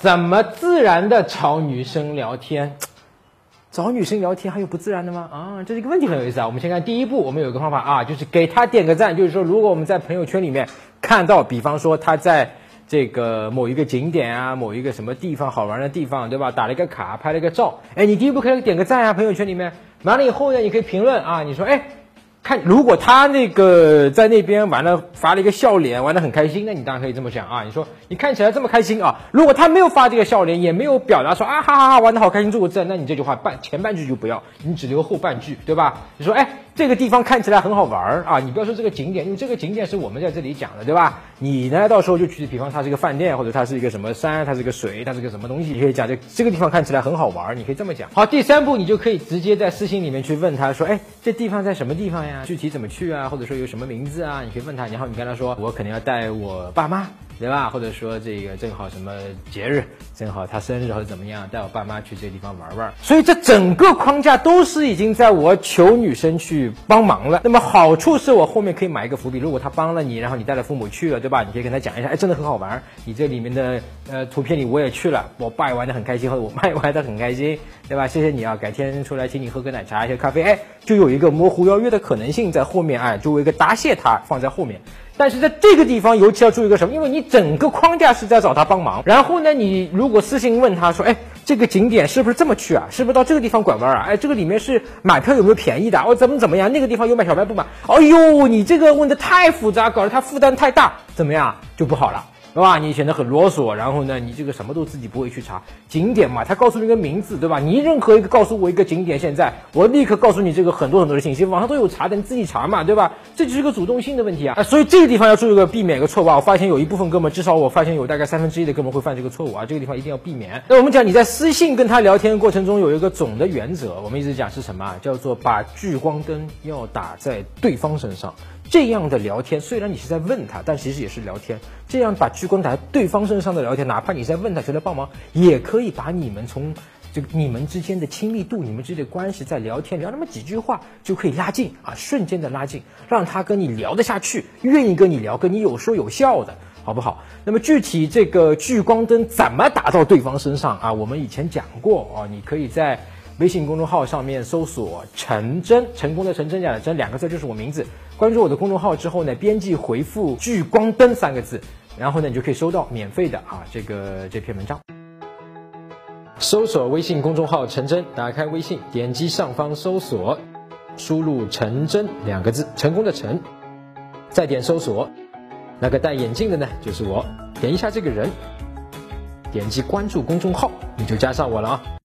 怎么自然的找女生聊天？找女生聊天还有不自然的吗？啊，这是一个问题，很有意思啊。我们先看第一步，我们有一个方法啊，就是给他点个赞。就是说，如果我们在朋友圈里面看到，比方说他在这个某一个景点啊，某一个什么地方好玩的地方，对吧？打了一个卡，拍了一个照，哎，你第一步可以点个赞啊，朋友圈里面。完了以后呢，你可以评论啊，你说，哎。看，如果他那个在那边玩了，发了一个笑脸，玩的很开心，那你当然可以这么讲啊。你说你看起来这么开心啊，如果他没有发这个笑脸，也没有表达说啊哈哈哈玩的好开心，做个赞，那你这句话半前半句就不要，你只留后半句，对吧？你说哎。这个地方看起来很好玩儿啊！你不要说这个景点，因为这个景点是我们在这里讲的，对吧？你呢，到时候就去，比方它是一个饭店，或者它是一个什么山，它是个水，它是个什么东西，你可以讲这这个地方看起来很好玩儿，你可以这么讲。好，第三步你就可以直接在私信里面去问他说，哎，这地方在什么地方呀？具体怎么去啊？或者说有什么名字啊？你可以问他，然后你跟他说，我肯定要带我爸妈。对吧？或者说这个正好什么节日，正好他生日或者怎么样，带我爸妈去这个地方玩玩。所以这整个框架都是已经在我求女生去帮忙了。那么好处是我后面可以买一个伏笔，如果他帮了你，然后你带着父母去了，对吧？你可以跟他讲一下，哎，真的很好玩。你这里面的呃图片里我也去了，我爸也玩的很开心，或者我妈也玩的很开心，对吧？谢谢你啊，改天出来请你喝个奶茶，喝咖啡，哎，就有一个模糊邀约的可能性在后面，哎，作为一个答谢他放在后面。但是在这个地方尤其要注意个什么？因为你整个框架是在找他帮忙，然后呢，你如果私信问他说，哎，这个景点是不是这么去啊？是不是到这个地方拐弯啊？哎，这个里面是买票有没有便宜的？哦，怎么怎么样？那个地方有买小卖部吗？哎呦，你这个问的太复杂，搞得他负担太大，怎么样就不好了。对吧？你显得很啰嗦，然后呢，你这个什么都自己不会去查景点嘛？他告诉你个名字，对吧？你任何一个告诉我一个景点，现在我立刻告诉你这个很多很多的信息，网上都有查的，你自己查嘛，对吧？这就是个主动性的问题啊！所以这个地方要注意个避免个错误啊！我发现有一部分哥们，至少我发现有大概三分之一的哥们会犯这个错误啊！这个地方一定要避免。那我们讲你在私信跟他聊天过程中有一个总的原则，我们一直讲是什么？叫做把聚光灯要打在对方身上。这样的聊天，虽然你是在问他，但其实也是聊天。这样把聚光打在对方身上的聊天，哪怕你在问他谁来帮忙，也可以把你们从这个你们之间的亲密度、你们之间的关系，在聊天聊那么几句话就可以拉近啊，瞬间的拉近，让他跟你聊得下去，愿意跟你聊，跟你有说有笑的，好不好？那么具体这个聚光灯怎么打到对方身上啊？我们以前讲过啊，你可以在。微信公众号上面搜索“陈真”，成功的陈真假的真两个字就是我名字。关注我的公众号之后呢，编辑回复“聚光灯”三个字，然后呢，你就可以收到免费的啊这个这篇文章。搜索微信公众号“陈真”，打开微信，点击上方搜索，输入“陈真”两个字，成功的陈，再点搜索，那个戴眼镜的呢就是我，点一下这个人，点击关注公众号，你就加上我了啊。